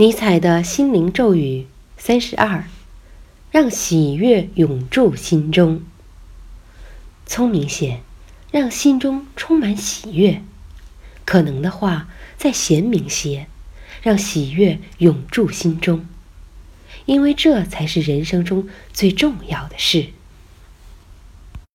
尼采的心灵咒语三十二让喜悦永驻心中。聪明些让心中充满喜悦。可能的话再贤明些让喜悦永驻心中。因为这才是人生中最重要的事。